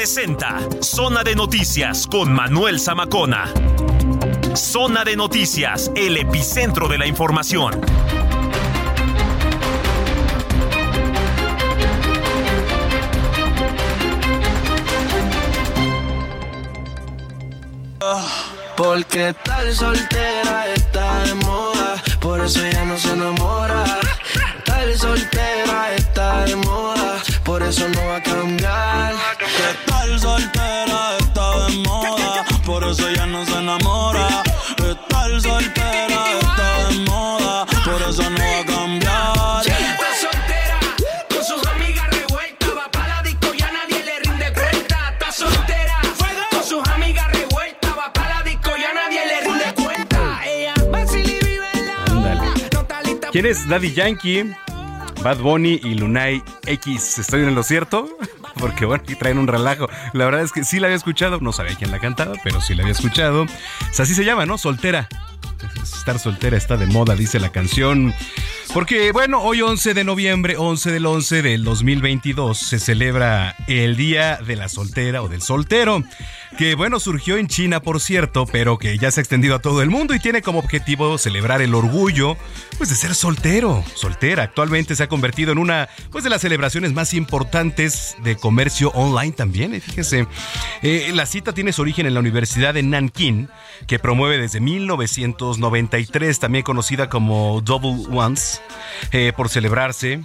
Presenta Zona de Noticias con Manuel Zamacona. Zona de Noticias, el epicentro de la información. Porque tal soltera está de moda, por eso ella no se enamora. Tal soltera está de moda, por eso no va a cambiar. ¿Quién es Daddy Yankee? Bad Bunny y Lunay X. ¿Estoy en lo cierto? Porque bueno, aquí traen un relajo. La verdad es que sí la había escuchado. No sabía quién la cantaba, pero sí la había escuchado. Sea, así se llama, ¿no? Soltera. Estar soltera está de moda, dice la canción. Porque, bueno, hoy 11 de noviembre, 11 del 11 del 2022, se celebra el Día de la Soltera o del Soltero, que, bueno, surgió en China, por cierto, pero que ya se ha extendido a todo el mundo y tiene como objetivo celebrar el orgullo, pues, de ser soltero, soltera. Actualmente se ha convertido en una, pues, de las celebraciones más importantes de comercio online también, eh, fíjese. Eh, la cita tiene su origen en la Universidad de Nanking, que promueve desde 1993, también conocida como Double Once, eh, por celebrarse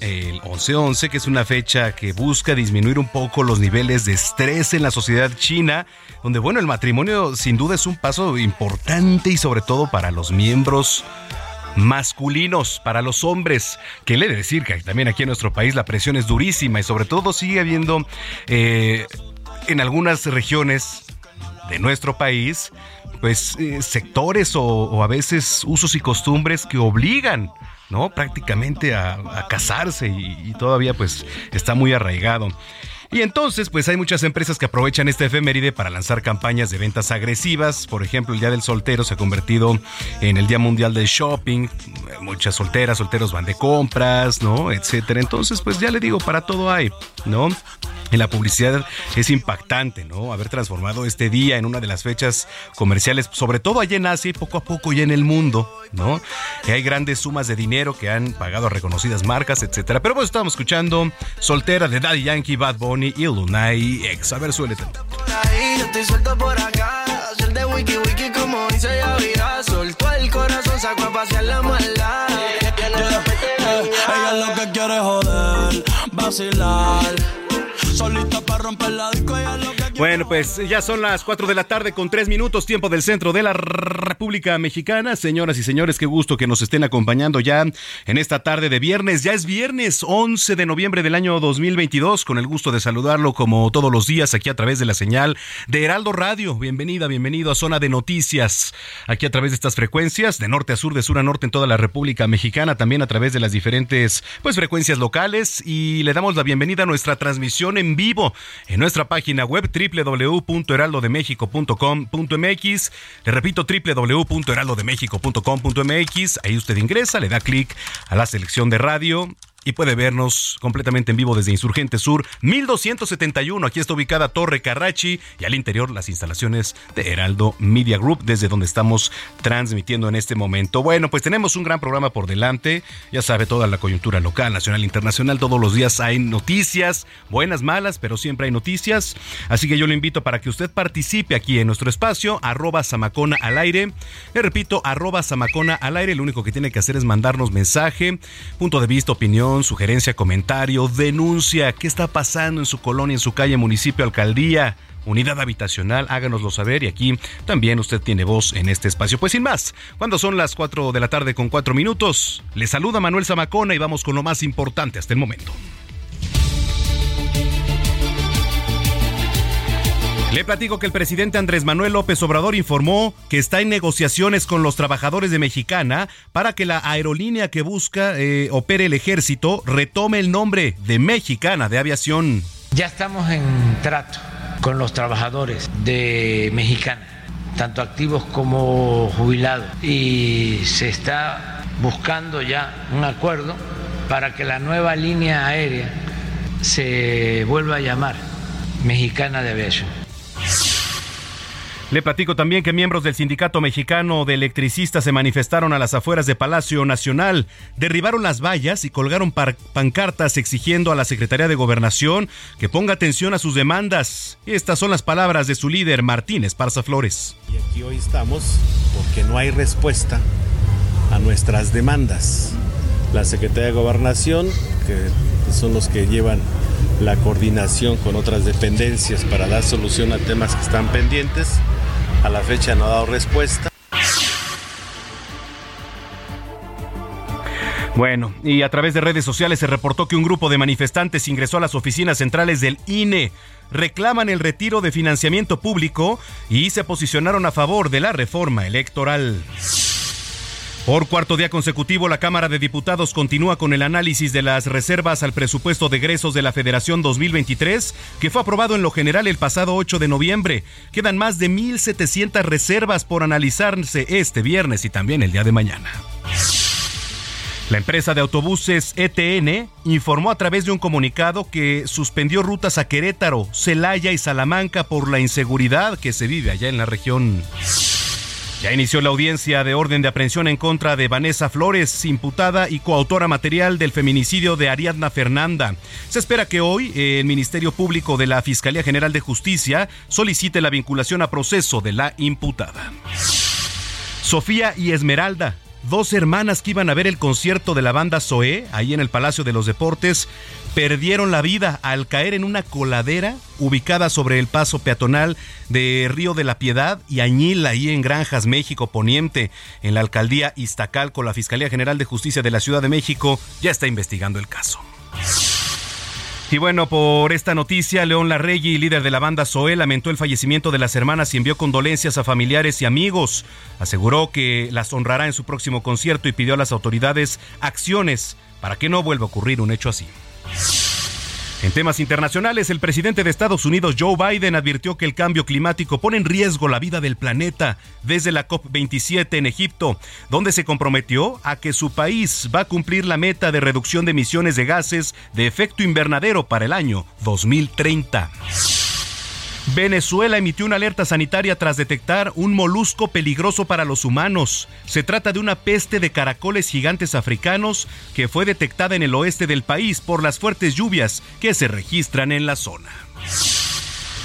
el 11-11, que es una fecha que busca disminuir un poco los niveles de estrés en la sociedad china, donde, bueno, el matrimonio sin duda es un paso importante y sobre todo para los miembros masculinos para los hombres. Que le de decir que también aquí en nuestro país la presión es durísima y sobre todo sigue habiendo eh, en algunas regiones de nuestro país, pues eh, sectores o a veces usos y costumbres que obligan ¿no? Prácticamente a, casarse y, y todavía pues está muy arraigado. Y entonces, pues hay muchas empresas que aprovechan esta efeméride para lanzar campañas de ventas agresivas. Por ejemplo, el Día del Soltero se ha convertido en el Día Mundial del Shopping. Muchas solteras, solteros van de compras, ¿no? Etcétera. Entonces, pues ya le digo, para todo hay, ¿no? En la publicidad es impactante, ¿no? Haber transformado este día en una de las fechas comerciales, sobre todo allá en Asia y poco a poco ya en el mundo, ¿no? Que hay grandes sumas de dinero que han pagado a reconocidas marcas, etcétera. Pero pues estamos escuchando Soltera de Daddy Yankee, Bad Bunny y Lunay X. A ver, suele tanto. por ahí, yo estoy suelto por acá. Hacer de wiki wiki como dice Yavira. Soltó el corazón, sacó a pasear la maldad. Ella lo que quiere es joder, vacilar. Bueno, pues ya son las 4 de la tarde con 3 minutos, tiempo del centro de la República Mexicana. Señoras y señores, qué gusto que nos estén acompañando ya en esta tarde de viernes. Ya es viernes 11 de noviembre del año 2022. Con el gusto de saludarlo como todos los días aquí a través de la señal de Heraldo Radio. Bienvenida, bienvenido a Zona de Noticias. Aquí a través de estas frecuencias, de norte a sur, de sur a norte en toda la República Mexicana. También a través de las diferentes pues, frecuencias locales. Y le damos la bienvenida a nuestra transmisión en vivo en nuestra página web www.heraldodemexico.com.mx. Le repito, www.heraldodemexico.com.mx. Ahí usted ingresa, le da clic a la selección de radio y puede vernos completamente en vivo desde Insurgente Sur 1271. Aquí está ubicada Torre Carrachi y al interior las instalaciones de Heraldo Media Group, desde donde estamos transmitiendo en este momento. Bueno, pues tenemos un gran programa por delante. Ya sabe toda la coyuntura local, nacional, internacional. Todos los días hay noticias, buenas, malas, pero siempre hay noticias. Así que yo le invito para que usted participe aquí en nuestro espacio, arroba Samacona al aire. Le repito, arroba Samacona al aire. Lo único que tiene que hacer es mandarnos mensaje, punto de vista, opinión sugerencia, comentario, denuncia, qué está pasando en su colonia, en su calle, municipio, alcaldía, unidad habitacional, háganoslo saber y aquí también usted tiene voz en este espacio. Pues sin más, cuando son las 4 de la tarde con 4 minutos, le saluda Manuel Zamacona y vamos con lo más importante hasta el momento. Le platico que el presidente Andrés Manuel López Obrador informó que está en negociaciones con los trabajadores de Mexicana para que la aerolínea que busca eh, opere el ejército retome el nombre de Mexicana de Aviación. Ya estamos en trato con los trabajadores de Mexicana, tanto activos como jubilados, y se está buscando ya un acuerdo para que la nueva línea aérea se vuelva a llamar Mexicana de Aviación. Le platico también que miembros del Sindicato Mexicano de Electricistas se manifestaron a las afueras de Palacio Nacional, derribaron las vallas y colgaron pancartas exigiendo a la Secretaría de Gobernación que ponga atención a sus demandas. Estas son las palabras de su líder, Martín Esparza Flores. Y aquí hoy estamos porque no hay respuesta a nuestras demandas. La Secretaría de Gobernación, que son los que llevan la coordinación con otras dependencias para dar solución a temas que están pendientes, a la fecha no ha dado respuesta. Bueno, y a través de redes sociales se reportó que un grupo de manifestantes ingresó a las oficinas centrales del INE. Reclaman el retiro de financiamiento público y se posicionaron a favor de la reforma electoral. Por cuarto día consecutivo, la Cámara de Diputados continúa con el análisis de las reservas al presupuesto de egresos de la Federación 2023, que fue aprobado en lo general el pasado 8 de noviembre. Quedan más de 1.700 reservas por analizarse este viernes y también el día de mañana. La empresa de autobuses ETN informó a través de un comunicado que suspendió rutas a Querétaro, Celaya y Salamanca por la inseguridad que se vive allá en la región. Ya inició la audiencia de orden de aprehensión en contra de Vanessa Flores, imputada y coautora material del feminicidio de Ariadna Fernanda. Se espera que hoy eh, el Ministerio Público de la Fiscalía General de Justicia solicite la vinculación a proceso de la imputada. Sofía y Esmeralda, dos hermanas que iban a ver el concierto de la banda Zoé, ahí en el Palacio de los Deportes, perdieron la vida al caer en una coladera ubicada sobre el paso peatonal de Río de la Piedad y Añil, ahí en Granjas, México Poniente, en la alcaldía Iztacalco. La Fiscalía General de Justicia de la Ciudad de México ya está investigando el caso. Y bueno, por esta noticia, León Larregui, líder de la banda Zoé, lamentó el fallecimiento de las hermanas y envió condolencias a familiares y amigos. Aseguró que las honrará en su próximo concierto y pidió a las autoridades acciones para que no vuelva a ocurrir un hecho así. En temas internacionales, el presidente de Estados Unidos, Joe Biden, advirtió que el cambio climático pone en riesgo la vida del planeta desde la COP27 en Egipto, donde se comprometió a que su país va a cumplir la meta de reducción de emisiones de gases de efecto invernadero para el año 2030. Venezuela emitió una alerta sanitaria tras detectar un molusco peligroso para los humanos. Se trata de una peste de caracoles gigantes africanos que fue detectada en el oeste del país por las fuertes lluvias que se registran en la zona.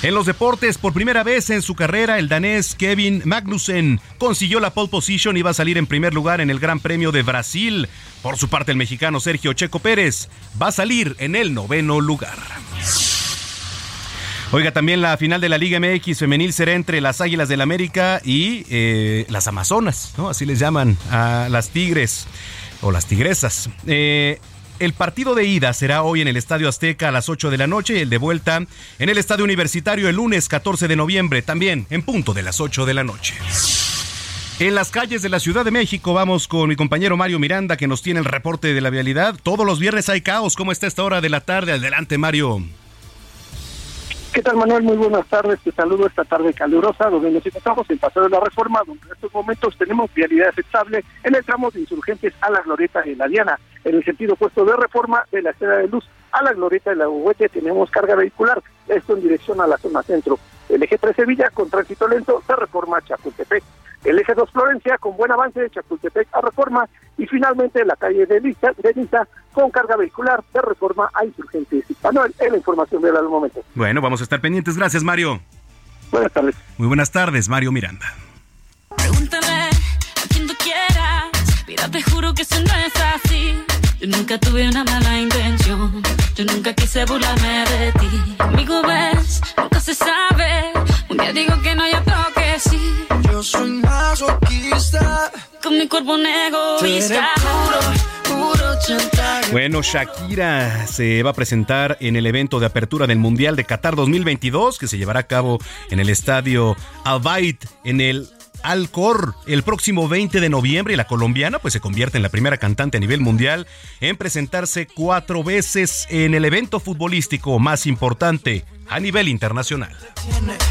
En los deportes, por primera vez en su carrera, el danés Kevin Magnussen consiguió la pole position y va a salir en primer lugar en el Gran Premio de Brasil. Por su parte, el mexicano Sergio Checo Pérez va a salir en el noveno lugar. Oiga, también la final de la Liga MX femenil será entre las Águilas del América y eh, las Amazonas, ¿no? Así les llaman a las Tigres o las Tigresas. Eh, el partido de ida será hoy en el Estadio Azteca a las 8 de la noche y el de vuelta en el Estadio Universitario el lunes 14 de noviembre, también en punto de las 8 de la noche. En las calles de la Ciudad de México vamos con mi compañero Mario Miranda que nos tiene el reporte de la vialidad. Todos los viernes hay caos. ¿Cómo está esta hora de la tarde? Adelante, Mario. ¿Qué tal, Manuel? Muy buenas tardes. Te saludo esta tarde calurosa, donde nos encontramos en Paseo de la Reforma, donde en estos momentos tenemos vialidad aceptable en el tramo de insurgentes a la Glorieta de la Diana. En el sentido opuesto de Reforma, de la Estela de Luz a la Glorieta de la Huete, tenemos carga vehicular, esto en dirección a la zona centro. El eje 3 Sevilla con tránsito lento de Reforma a Chapultepec el eje 2 Florencia con buen avance de Chapultepec a Reforma y finalmente la calle de Lista, de Lista con carga vehicular de Reforma a Insurgentes. Manuel, es la información de al momento. Bueno, vamos a estar pendientes. Gracias, Mario. Buenas tardes. Muy buenas tardes, Mario Miranda. Pregúntale a quien tú quieras, mira, te juro que eso no es así. Yo nunca tuve una mala intención. Yo nunca quise burlarme de ti. Conmigo ves, Con mi cuerpo un egoísta. Bueno, Shakira se va a presentar en el evento de apertura del Mundial de Qatar 2022 que se llevará a cabo en el estadio Al Bayt en el Alcor el próximo 20 de noviembre y la colombiana pues se convierte en la primera cantante a nivel mundial en presentarse cuatro veces en el evento futbolístico más importante a nivel internacional.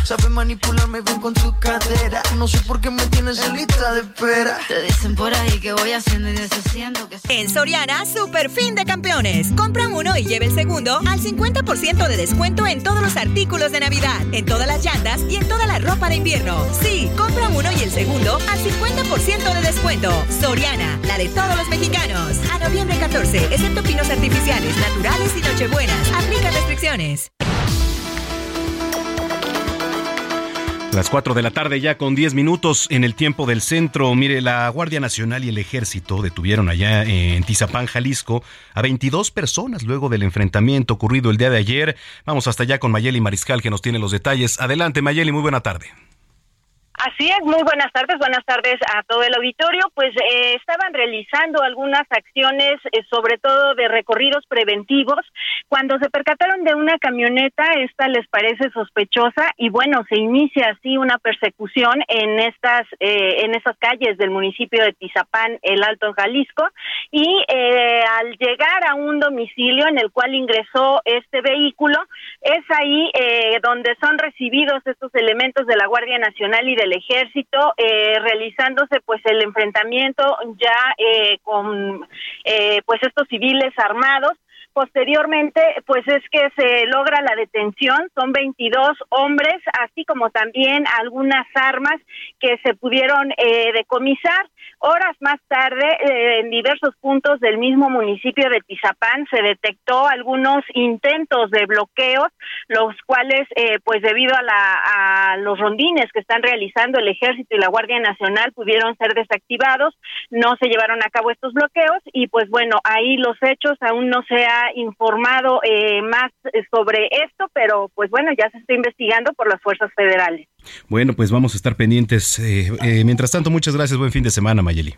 Sabe manipularme bien con su cadera. No sé por qué me tienes en lista de espera. Te dicen por ahí que voy haciendo y deshaciendo. Que En Soriana, super fin de campeones. Compra uno y lleve el segundo al 50% de descuento en todos los artículos de Navidad, en todas las llantas y en toda la ropa de invierno. Sí, compra uno y el segundo al 50% de descuento. Soriana, la de todos los mexicanos. A noviembre 14, excepto pinos artificiales, naturales y nochebuenas. Aplica restricciones. Las 4 de la tarde ya con 10 minutos en el tiempo del centro. Mire, la Guardia Nacional y el Ejército detuvieron allá en Tizapán, Jalisco, a 22 personas luego del enfrentamiento ocurrido el día de ayer. Vamos hasta allá con Mayeli Mariscal que nos tiene los detalles. Adelante Mayeli, muy buena tarde. Así es, muy buenas tardes, buenas tardes a todo el auditorio. Pues eh, estaban realizando algunas acciones, eh, sobre todo de recorridos preventivos, cuando se percataron de una camioneta, esta les parece sospechosa y bueno, se inicia así una persecución en estas eh, en esas calles del municipio de Tizapán, el Alto Jalisco, y eh, al llegar a un domicilio en el cual ingresó este vehículo, es ahí eh, donde son recibidos estos elementos de la Guardia Nacional y del Ejército, eh, realizándose pues el enfrentamiento ya eh, con eh, pues estos civiles armados. Posteriormente, pues es que se logra la detención, son 22 hombres, así como también algunas armas que se pudieron eh, decomisar. Horas más tarde, eh, en diversos puntos del mismo municipio de Tizapán se detectó algunos intentos de bloqueos, los cuales, eh, pues debido a, la, a los rondines que están realizando el Ejército y la Guardia Nacional, pudieron ser desactivados. No se llevaron a cabo estos bloqueos y, pues bueno, ahí los hechos aún no se ha informado eh, más sobre esto, pero pues bueno, ya se está investigando por las fuerzas federales. Bueno, pues vamos a estar pendientes. Eh, eh, mientras tanto, muchas gracias. Buen fin de semana, Mayeli.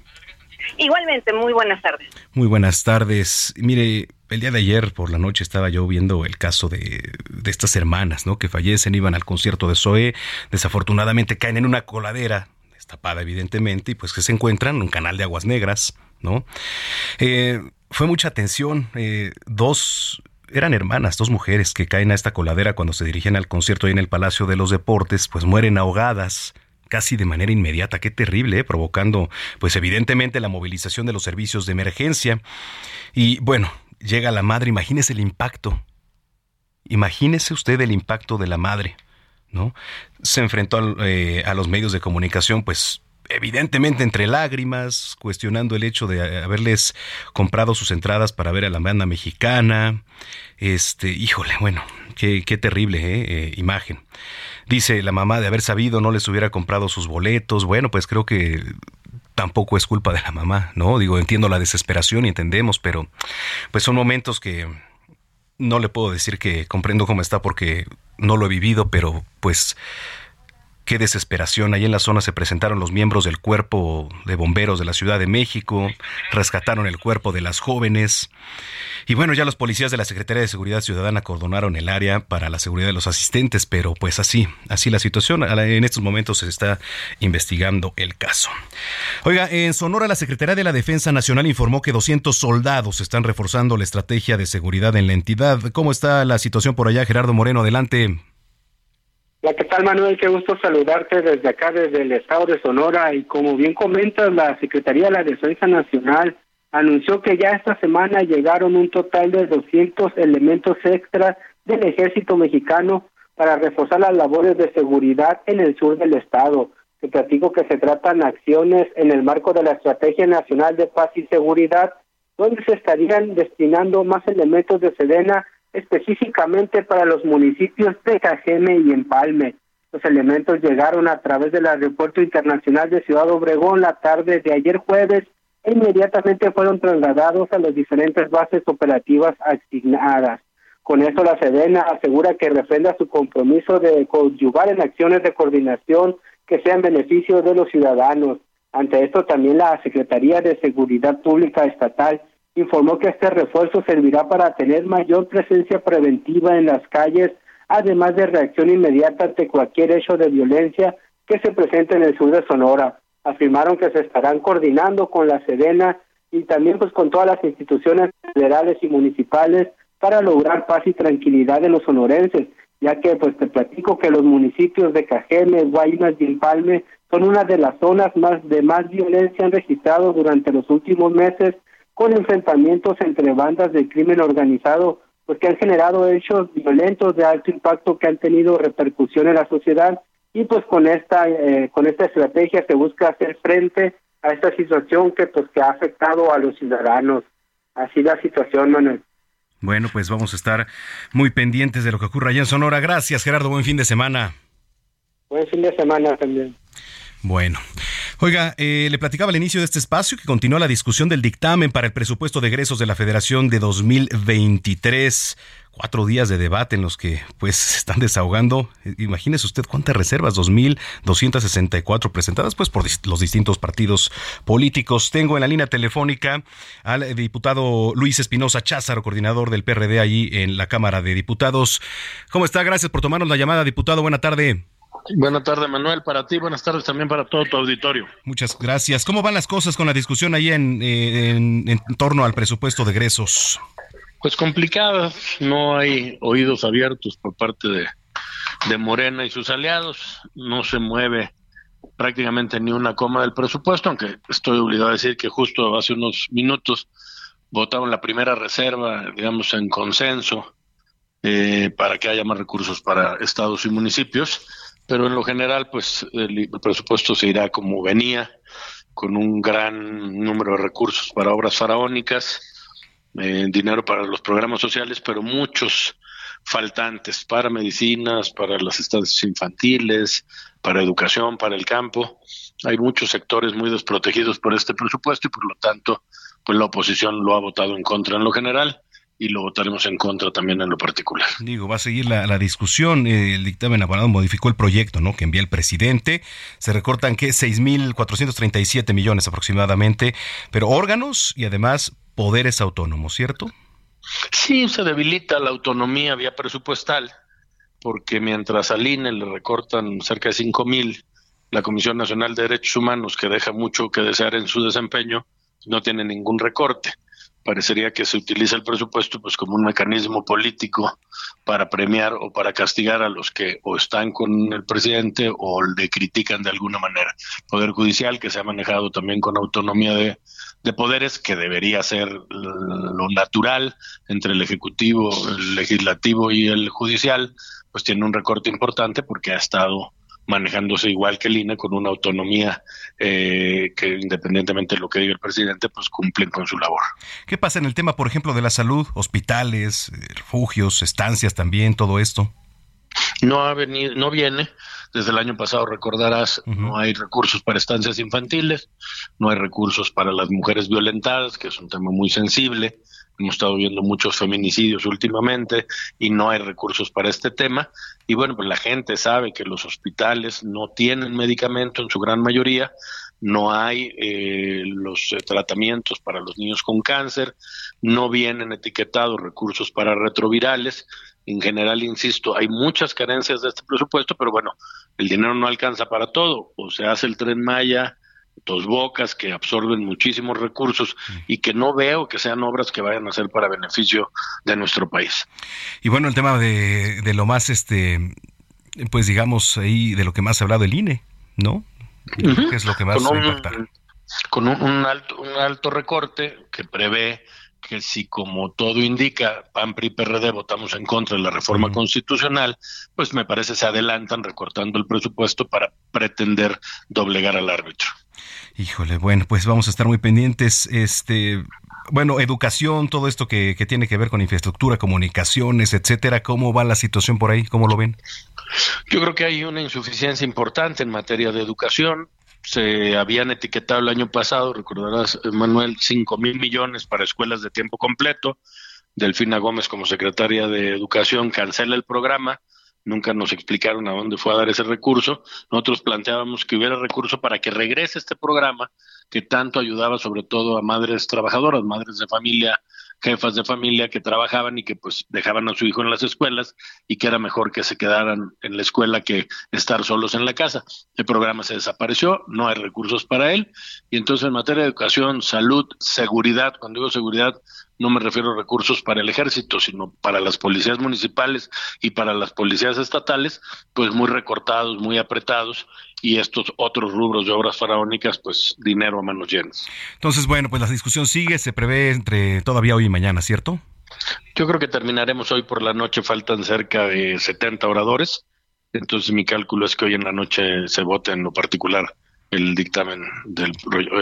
Igualmente, muy buenas tardes. Muy buenas tardes. Mire, el día de ayer por la noche estaba yo viendo el caso de, de estas hermanas, ¿no? Que fallecen, iban al concierto de Zoé, desafortunadamente caen en una coladera, destapada evidentemente, y pues que se encuentran en un canal de aguas negras, ¿no? Eh, fue mucha atención. eh, dos eran hermanas, dos mujeres que caen a esta coladera cuando se dirigían al concierto ahí en el Palacio de los Deportes, pues mueren ahogadas casi de manera inmediata, qué terrible, ¿eh? provocando pues evidentemente la movilización de los servicios de emergencia. Y bueno, llega la madre, imagínese el impacto, imagínese usted el impacto de la madre, ¿no? Se enfrentó eh, a los medios de comunicación, pues evidentemente entre lágrimas, cuestionando el hecho de haberles comprado sus entradas para ver a la banda mexicana. Este, híjole, bueno, qué, terrible ¿eh? Eh, imagen. Dice la mamá de haber sabido no les hubiera comprado sus boletos. Bueno, pues creo que tampoco es culpa de la mamá, ¿no? Digo, entiendo la desesperación y entendemos, pero pues son momentos que no le puedo decir que comprendo cómo está porque no lo he vivido, pero pues qué desesperación. Ahí en la zona se presentaron los miembros del cuerpo de bomberos de la Ciudad de México, rescataron el cuerpo de las jóvenes. Y bueno, ya los policías de la Secretaría de Seguridad Ciudadana acordonaron el área para la seguridad de los asistentes, pero pues así, así la situación. En estos momentos se está investigando el caso. Oiga, en Sonora la Secretaría de la Defensa Nacional informó que 200 soldados están reforzando la estrategia de seguridad en la entidad. ¿Cómo está la situación por allá, Gerardo Moreno? Adelante. Hola, ¿qué tal Manuel? Qué gusto saludarte desde acá, desde el estado de Sonora. Y como bien comentas, la Secretaría de la Defensa Nacional anunció que ya esta semana llegaron un total de 200 elementos extras del ejército mexicano para reforzar las labores de seguridad en el sur del estado. Te platico que se tratan acciones en el marco de la Estrategia Nacional de Paz y Seguridad, donde se estarían destinando más elementos de Sedena específicamente para los municipios de Cajeme y Empalme. Los elementos llegaron a través del Aeropuerto Internacional de Ciudad Obregón la tarde de ayer jueves e inmediatamente fueron trasladados a las diferentes bases operativas asignadas. Con esto la Sedena asegura que refrenda su compromiso de coadyuvar en acciones de coordinación que sean beneficio de los ciudadanos. Ante esto también la Secretaría de Seguridad Pública Estatal informó que este refuerzo servirá para tener mayor presencia preventiva en las calles, además de reacción inmediata ante cualquier hecho de violencia que se presente en el sur de Sonora. Afirmaron que se estarán coordinando con la Sedena y también pues con todas las instituciones federales y municipales para lograr paz y tranquilidad en los sonorenses, ya que pues te platico que los municipios de Cajeme, Guaymas y Empalme son una de las zonas más de más violencia han registrado durante los últimos meses con enfrentamientos entre bandas de crimen organizado, pues que han generado hechos violentos de alto impacto que han tenido repercusión en la sociedad y pues con esta eh, con esta estrategia se busca hacer frente a esta situación que pues que ha afectado a los ciudadanos. Así la situación, Manuel. Bueno, pues vamos a estar muy pendientes de lo que ocurra allá en Sonora. Gracias, Gerardo. Buen fin de semana. Buen fin de semana también. Bueno, oiga, eh, le platicaba al inicio de este espacio que continúa la discusión del dictamen para el presupuesto de egresos de la Federación de 2023. Cuatro días de debate en los que pues se están desahogando. Imagínese usted cuántas reservas, 2.264 presentadas pues por los distintos partidos políticos. Tengo en la línea telefónica al diputado Luis Espinosa Cházaro, coordinador del PRD allí en la Cámara de Diputados. ¿Cómo está? Gracias por tomarnos la llamada, diputado. Buena tarde. Buenas tardes, Manuel, para ti, buenas tardes también para todo tu auditorio. Muchas gracias. ¿Cómo van las cosas con la discusión ahí en, eh, en, en torno al presupuesto de egresos? Pues complicadas, no hay oídos abiertos por parte de, de Morena y sus aliados, no se mueve prácticamente ni una coma del presupuesto, aunque estoy obligado a decir que justo hace unos minutos votaron la primera reserva, digamos, en consenso eh, para que haya más recursos para estados y municipios pero en lo general, pues el, presupuesto se irá como venía, con un gran número de recursos para obras faraónicas, eh, dinero para los programas sociales, pero muchos faltantes para medicinas, para las estancias infantiles, para educación, para el campo. Hay muchos sectores muy desprotegidos por este presupuesto y por lo tanto, pues la oposición lo ha votado en contra en lo general y lo votaremos en contra también en lo particular. Digo, va a seguir la, discusión. Eh, el dictamen abogado modificó el proyecto ¿no? que envía el presidente. Se recortan que 6.437 millones aproximadamente, pero órganos y además poderes autónomos, ¿cierto? Sí, se debilita la autonomía vía presupuestal, porque mientras al INE le recortan cerca de 5.000, la Comisión Nacional de Derechos Humanos, que deja mucho que desear en su desempeño, no tiene ningún recorte parecería que se utiliza el presupuesto pues como un mecanismo político para premiar o para castigar a los que o están con el presidente o le critican de alguna manera. Poder judicial que se ha manejado también con autonomía de, de poderes que debería ser lo natural entre el ejecutivo, el legislativo y el judicial, pues tiene un recorte importante porque ha estado manejándose igual que el INE con una autonomía eh, que independientemente de lo que diga el presidente, pues cumplen con su labor. ¿Qué pasa en el tema, por ejemplo, de la salud, hospitales, eh, refugios, estancias también, todo esto? No ha venido, no viene. Desde el año pasado recordarás, no hay recursos para estancias infantiles, no hay recursos para las mujeres violentadas, que es un tema muy sensible. Hemos estado viendo muchos feminicidios últimamente y no hay recursos para este tema. Y bueno, pues la gente sabe que los hospitales no tienen medicamento en su gran mayoría, no hay eh, los eh, tratamientos para los niños con cáncer, no vienen etiquetados recursos para retrovirales. En general, insisto, hay muchas carencias de este presupuesto, pero bueno, el dinero no alcanza para todo. O se hace el tren Maya, dos bocas que absorben muchísimos recursos y que no veo que sean obras que vayan a ser para beneficio de nuestro país. Y bueno, el tema de, de lo más, este, pues digamos ahí, de lo que más ha hablado el INE, ¿no? ¿Qué es lo que más con va a impactar? Con un, alto, un alto recorte que prevé que si como todo indica PAN, PRI, PRD votamos en contra de la reforma constitucional, pues me parece se adelantan recortando el presupuesto para pretender doblegar al árbitro. Híjole, bueno, pues vamos a estar muy pendientes. Este, bueno, educación, todo esto que, que, tiene que ver con infraestructura, comunicaciones, etcétera. ¿Cómo va la situación por ahí? ¿Cómo lo ven? Yo creo que hay una insuficiencia importante en materia de educación. se habían etiquetado el año pasado, recordarás, Manuel, 5 mil millones para escuelas de tiempo completo. Delfina Gómez, como secretaria de Educación, cancela el programa. Nunca nos explicaron a dónde fue a dar ese recurso. Nosotros planteábamos que hubiera recurso para que regrese este programa que tanto ayudaba sobre todo a madres trabajadoras, madres de familia jefas de familia que trabajaban y que pues dejaban a su hijo en las escuelas y que era mejor que se quedaran en la escuela que estar solos en la casa. El programa se desapareció, no hay recursos para él y entonces en materia de educación, salud, seguridad, cuando digo seguridad no me refiero a recursos para el ejército, sino para las policías municipales y para las policías estatales, pues muy recortados, muy apretados, y estos otros rubros de obras faraónicas, pues dinero a manos llenas. Entonces, bueno, pues la discusión sigue, se prevé entre todavía hoy y mañana, ¿cierto? Yo creo que terminaremos hoy por la noche, faltan cerca de 70 oradores, entonces mi cálculo es que hoy en la noche se vote en lo particular el dictamen del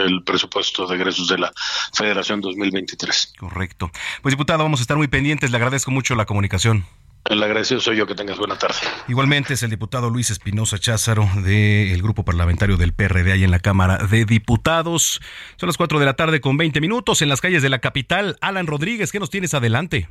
el presupuesto de egresos de la Federación 2023. Correcto. Pues diputado, vamos a estar muy pendientes. Le agradezco mucho la comunicación. El agradecido soy yo, que tengas buena tarde. Igualmente es el diputado Luis Espinosa Cházaro del grupo parlamentario del PRD ahí en la Cámara de Diputados. Son las 4 de la tarde con 20 minutos en las calles de la capital. Alan Rodríguez, ¿qué nos tienes adelante?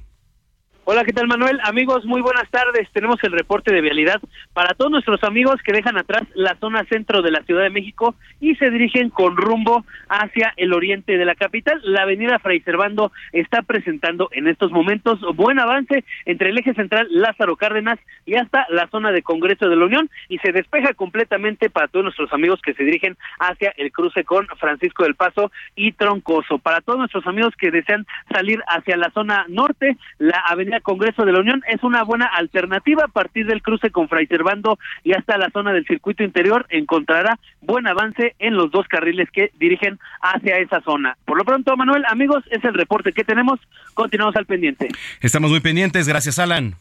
Hola, ¿qué tal Manuel? Amigos, muy buenas tardes. Tenemos el reporte de vialidad para todos nuestros amigos que dejan atrás la zona centro de la Ciudad de México y se dirigen con rumbo hacia el oriente de la capital. La avenida Fray Servando está presentando en estos momentos buen avance entre el eje central Lázaro Cárdenas y hasta la zona de Congreso de la Unión y se despeja completamente para todos nuestros amigos que se dirigen hacia el cruce con Francisco del Paso y Troncoso. Para todos nuestros amigos que desean salir hacia la zona norte, la avenida Congreso de la Unión es una buena alternativa a partir del cruce con Fray Servando y hasta la zona del circuito interior encontrará buen avance en los dos carriles que dirigen hacia esa zona. Por lo pronto, Manuel, amigos, es el reporte que tenemos. Continuamos al pendiente. Estamos muy pendientes. Gracias, Alan.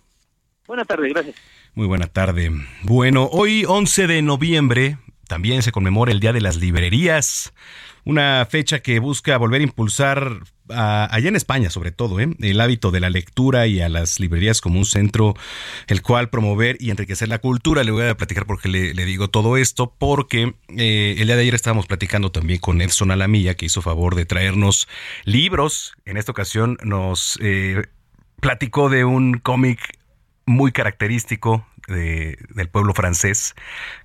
Buenas tardes, gracias. Muy buena tarde. Bueno, hoy 11 de noviembre también se conmemora el Día de las Librerías una fecha que busca volver a impulsar allá en España sobre todo, ¿eh? el hábito de la lectura y a las librerías como un centro el cual promover y enriquecer la cultura. Le voy a platicar porque le, digo todo esto, porque eh, el día de ayer estábamos platicando también con Edson Alamilla, que hizo favor de traernos libros. En esta ocasión nos eh, platicó de un cómic muy característico del pueblo francés,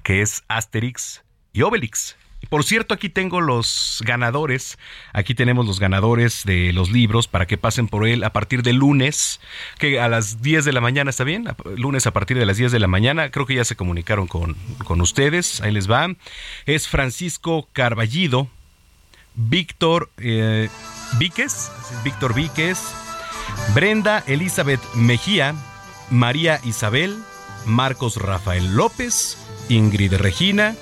que es Asterix y Obelix. Por cierto, aquí tengo los ganadores. Aquí tenemos los ganadores de los libros para que pasen por él a partir de lunes, que a las 10 de la mañana, ¿está bien? Lunes a partir de las 10 de la mañana. Creo que ya se comunicaron con, con ustedes. Ahí les va. Es Francisco Carballido, Víctor eh, Víquez, Víctor Víquez, Brenda Elizabeth Mejía, María Isabel, Marcos Rafael López, Ingrid Regina,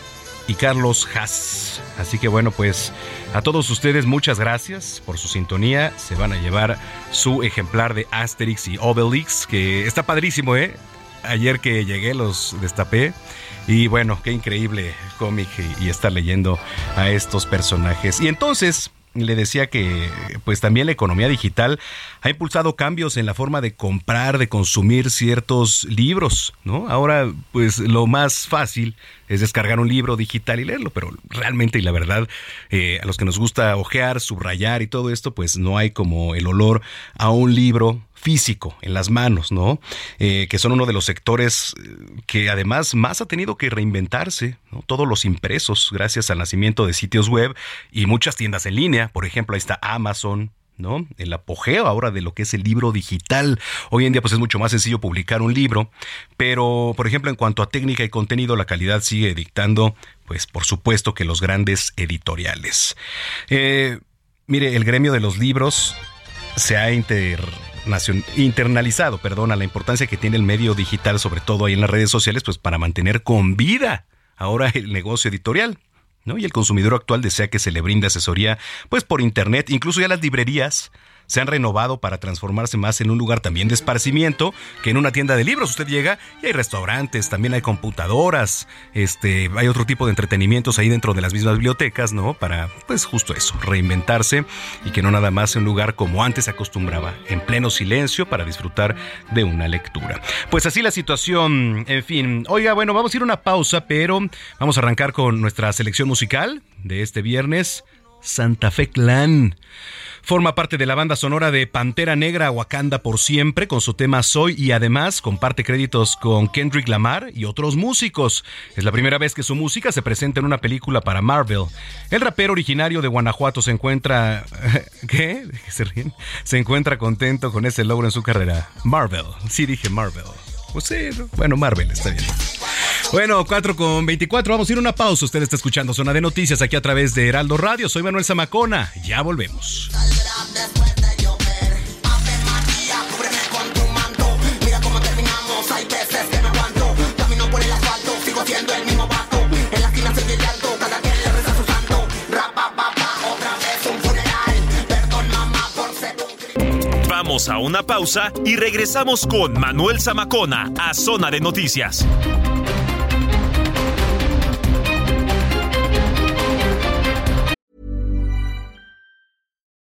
y Carlos Haas. Así que bueno, pues a todos ustedes muchas gracias por su sintonía. Se van a llevar su ejemplar de Asterix y Obelix, que está padrísimo, ¿eh? Ayer que llegué los destapé. Y bueno, qué increíble cómic y, estar leyendo a estos personajes. Y entonces, le decía que pues también la economía digital ha impulsado cambios en la forma de comprar, de consumir ciertos libros, ¿no? Ahora pues lo más fácil es descargar un libro digital y leerlo, pero realmente y la verdad eh, a los que nos gusta ojear, subrayar y todo esto pues no hay como el olor a un libro físico en las manos, ¿no? Eh, que son uno de los sectores eh, que además más ha tenido que reinventarse, ¿no? Todos los impresos, gracias al nacimiento de sitios web y muchas tiendas en línea, por ejemplo, ahí está Amazon, ¿no? El apogeo ahora de lo que es el libro digital. Hoy en día pues es mucho más sencillo publicar un libro, pero por ejemplo en cuanto a técnica y contenido la calidad sigue dictando pues por supuesto que los grandes editoriales. Eh, mire, el gremio de los libros se ha inter internalizado, perdón, a la importancia que tiene el medio digital, sobre todo ahí en las redes sociales, pues para mantener con vida ahora el negocio editorial. ¿no? Y el consumidor actual desea que se le brinde asesoría pues por internet, incluso ya las librerías se han renovado para transformarse más en un lugar también de esparcimiento que en una tienda de libros. Usted llega y hay restaurantes, también hay computadoras, este, hay otro tipo de entretenimientos ahí dentro de las mismas bibliotecas, ¿no? Para, pues justo eso, reinventarse y que no nada más sea un lugar como antes se acostumbraba, en pleno silencio para disfrutar de una lectura. Pues así la situación, en fin. Oiga, bueno, vamos a ir a una pausa, pero vamos a arrancar con nuestra selección musical de este viernes, Santa Fe Clan. Forma parte de la banda sonora de Pantera Negra Wakanda por siempre con su tema Soy y además comparte créditos con Kendrick Lamar y otros músicos. Es la primera vez que su música se presenta en una película para Marvel. El rapero originario de Guanajuato se encuentra ¿qué? ¿Se? Se encuentra contento con ese logro en su carrera. Marvel. Sí dije Marvel. Pues sí, bueno, Marvel está bien. Bueno, 4 con 24, vamos a ir a una pausa. Usted está escuchando Zona de Noticias aquí a través de Heraldo Radio. Soy Manuel Zamacona. Ya volvemos. Vamos a una pausa y regresamos con Manuel Zamacona a Zona de Noticias.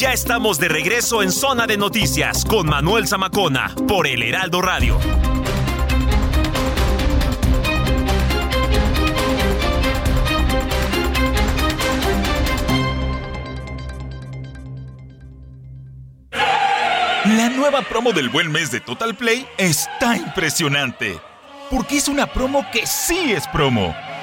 Ya estamos de regreso en Zona de Noticias con Manuel Zamacona por el Heraldo Radio. La nueva promo del buen mes de Total Play está impresionante. Porque es una promo que sí es promo.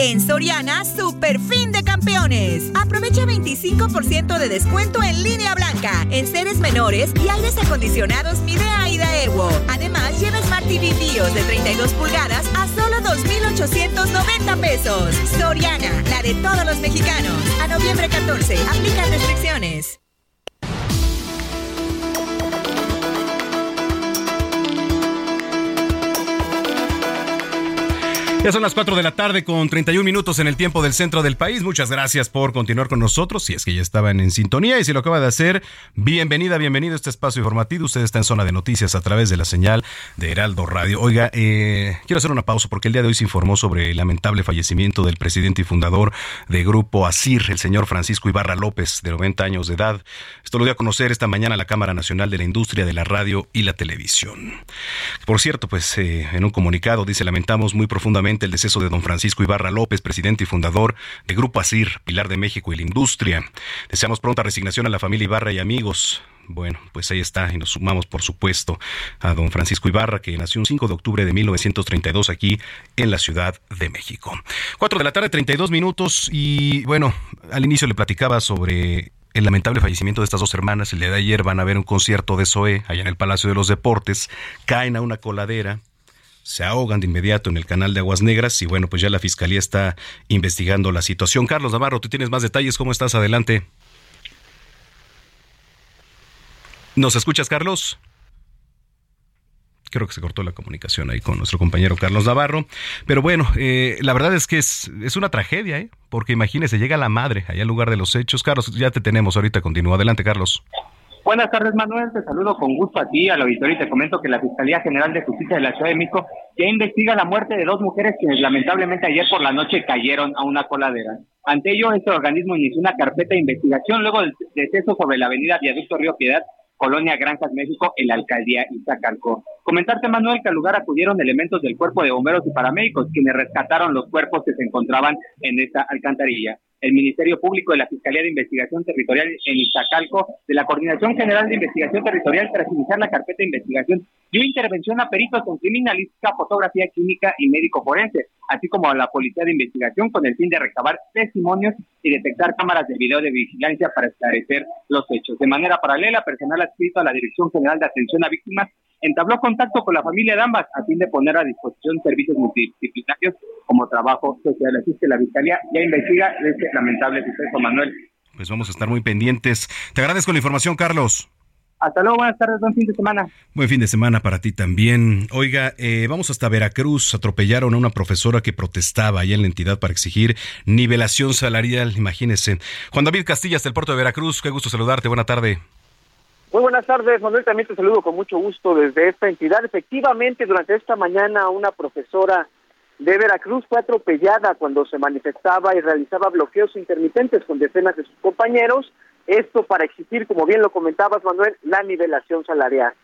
En Soriana, super fin de campeones. Aprovecha 25% de descuento en línea blanca, en seres menores y aires acondicionados Midea y Daewoo. Además, lleva Smart TV BIOS de 32 pulgadas a solo 2,890 pesos. Soriana, la de todos los mexicanos. A noviembre 14, aplica restricciones. Ya son las 4 de la tarde con 31 minutos en el tiempo del centro del país. Muchas gracias por continuar con nosotros. Si es que ya estaban en sintonía y si lo acaba de hacer, bienvenida, bienvenido a este espacio informativo. Usted está en zona de noticias a través de la señal de Heraldo Radio. Oiga, eh, quiero hacer una pausa porque el día de hoy se informó sobre el lamentable fallecimiento del presidente y fundador de Grupo ASIR, el señor Francisco Ibarra López, de 90 años de edad. Esto lo dio a conocer esta mañana la Cámara Nacional de la Industria de la Radio y la Televisión. Por cierto, pues eh, en un comunicado dice, lamentamos muy profundamente el deceso de don Francisco Ibarra López, presidente y fundador de Grupo ASIR, Pilar de México y la Industria. Deseamos pronta resignación a la familia Ibarra y amigos. Bueno, pues ahí está, y nos sumamos, por supuesto, a don Francisco Ibarra, que nació un 5 de octubre de 1932 aquí en la Ciudad de México. 4 de la tarde, 32 minutos, y bueno, al inicio le platicaba sobre el lamentable fallecimiento de estas dos hermanas. El día de ayer van a ver un concierto de Zoé allá en el Palacio de los Deportes, caen a una coladera, se ahogan de inmediato en el canal de Aguas Negras y bueno, pues ya la fiscalía está investigando la situación. Carlos Navarro, tú tienes más detalles, ¿cómo estás? Adelante. ¿Nos escuchas, Carlos? Creo que se cortó la comunicación ahí con nuestro compañero Carlos Navarro. Pero bueno, eh, la verdad es que es, es una tragedia, ¿eh? porque imagínese, llega la madre allá al lugar de los hechos. Carlos, ya te tenemos ahorita, continúa. Adelante, Carlos. Buenas tardes, Manuel. Te saludo con gusto a ti, al auditorio, y te comento que la Fiscalía General de Justicia de la Ciudad de México ya investiga la muerte de dos mujeres quienes lamentablemente ayer por la noche cayeron a una coladera. Ante ello, este organismo inició una carpeta de investigación luego del deceso sobre la avenida Viaducto Río Piedad, Colonia Granjas México, en la alcaldía Iztacalco. Comentarte, Manuel, que al lugar acudieron elementos del cuerpo de bomberos y paramédicos, quienes rescataron los cuerpos que se encontraban en esta alcantarilla el Ministerio Público de la Fiscalía de Investigación Territorial en Iztacalco, de la Coordinación General de Investigación Territorial tras iniciar la carpeta de investigación, dio intervención a peritos en criminalística, fotografía química y médico forense, así como a la Policía de Investigación con el fin de recabar testimonios y detectar cámaras de video de vigilancia para esclarecer los hechos. De manera paralela, personal adscrito a la Dirección General de Atención a Víctimas entabló contacto con la familia de ambas a fin de poner a disposición servicios multidisciplinarios como trabajo social. Así que la Fiscalía ya investiga este lamentable suceso, Manuel. Pues vamos a estar muy pendientes. Te agradezco la información, Carlos. Hasta luego, buenas tardes, buen fin de semana. Buen fin de semana para ti también. Oiga, eh, vamos hasta Veracruz. Atropellaron a una profesora que protestaba allá en la entidad para exigir nivelación salarial. Imagínese. Juan David Castillas del puerto de Veracruz, qué gusto saludarte. Buena tarde. Muy buenas tardes, Manuel. También te saludo con mucho gusto desde esta entidad. Efectivamente, durante esta mañana una profesora de Veracruz fue atropellada cuando se manifestaba y realizaba bloqueos intermitentes con decenas de sus compañeros. Esto para exigir, como bien lo comentabas, Manuel, la nivelación salarial.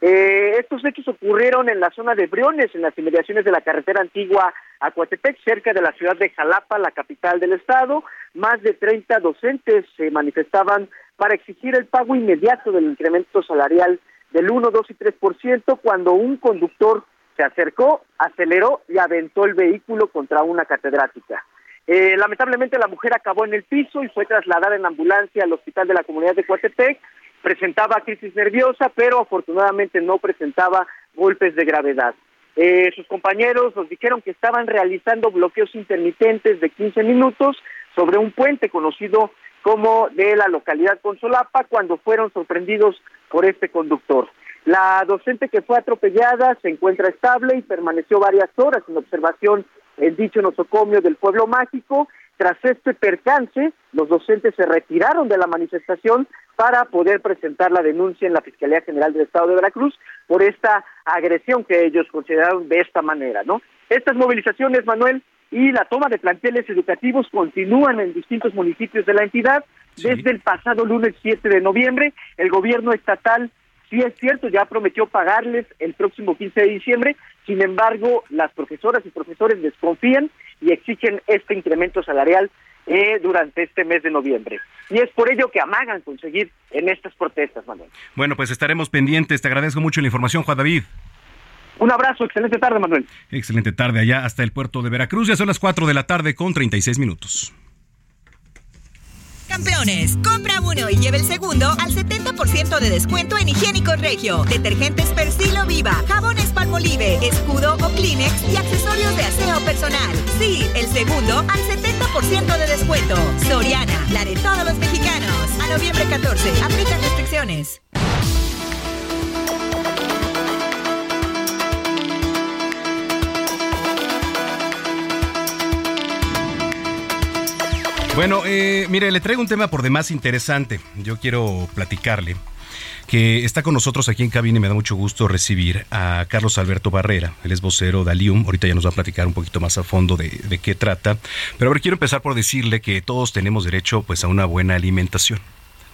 Eh, estos hechos ocurrieron en la zona de Briones, en las inmediaciones de la carretera antigua a Coatepec, cerca de la ciudad de Jalapa, la capital del estado. Más de 30 docentes se manifestaban para exigir el pago inmediato del incremento salarial del 1, 2 y 3% cuando un conductor se acercó, aceleró y aventó el vehículo contra una catedrática. Eh, lamentablemente la mujer acabó en el piso y fue trasladada en ambulancia al hospital de la comunidad de Coatepec. Presentaba crisis nerviosa, pero afortunadamente no presentaba golpes de gravedad. Eh, sus compañeros nos dijeron que estaban realizando bloqueos intermitentes de 15 minutos sobre un puente conocido como de la localidad Consolapa cuando fueron sorprendidos por este conductor. La docente que fue atropellada se encuentra estable y permaneció varias horas en observación en dicho nosocomio del pueblo mágico. Tras este percance, los docentes se retiraron de la manifestación para poder presentar la denuncia en la Fiscalía General del Estado de Veracruz por esta agresión que ellos consideraron de esta manera, ¿no? Estas movilizaciones, Manuel, y la toma de planteles educativos continúan en distintos municipios de la entidad. Desde el pasado lunes 7 de noviembre, el gobierno estatal, sí es cierto, ya prometió pagarles el próximo 15 de diciembre, sin embargo, las profesoras y profesores desconfían y exigen este incremento salarial eh, durante este mes de noviembre. Y es por ello que amagan conseguir en estas protestas, Manuel. Bueno, pues estaremos pendientes. Te agradezco mucho la información, Juan David. Un abrazo, excelente tarde, Manuel. Excelente tarde allá hasta el puerto de Veracruz. Ya son las 4 de la tarde con 36 minutos. Campeones, compra uno y lleve el segundo al 70% de descuento en higiénicos regio, detergentes Persilo Viva, jabones Palmolive, escudo o Kleenex y accesorios de aseo personal. Sí, el segundo al 70% de descuento. Soriana, la de todos los mexicanos. A noviembre 14, aplica restricciones. Bueno, eh, mire, le traigo un tema por demás interesante. Yo quiero platicarle que está con nosotros aquí en cabina y me da mucho gusto recibir a Carlos Alberto Barrera. Él es vocero de Alium. Ahorita ya nos va a platicar un poquito más a fondo de, qué trata. Pero a quiero empezar por decirle que todos tenemos derecho pues, a una buena alimentación.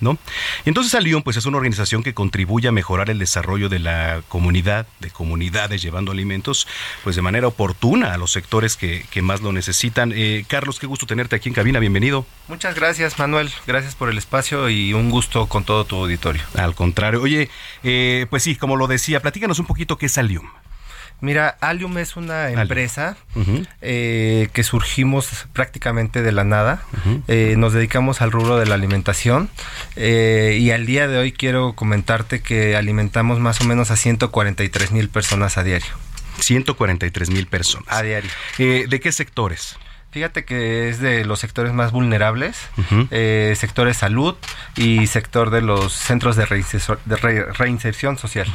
¿No? Y entonces Alión pues es una organización que contribuye a mejorar el desarrollo de la comunidad, de comunidades llevando alimentos pues de manera oportuna a los sectores que, más lo necesitan. Eh, Carlos, qué gusto tenerte aquí en cabina, bienvenido. Muchas gracias Manuel, gracias por el espacio y un gusto con todo tu auditorio. Al contrario, oye, eh, pues sí, como lo decía, platícanos un poquito qué es Alium. Mira, Alium es una empresa eh, que surgimos prácticamente de la nada. Eh, nos dedicamos al rubro de la alimentación eh, y al día de hoy quiero comentarte que alimentamos más o menos a 143 mil personas a diario. 143 mil personas. A diario. ¿De qué sectores? Fíjate que es de los sectores más vulnerables, sectores salud y sector de los centros de, reinserción social.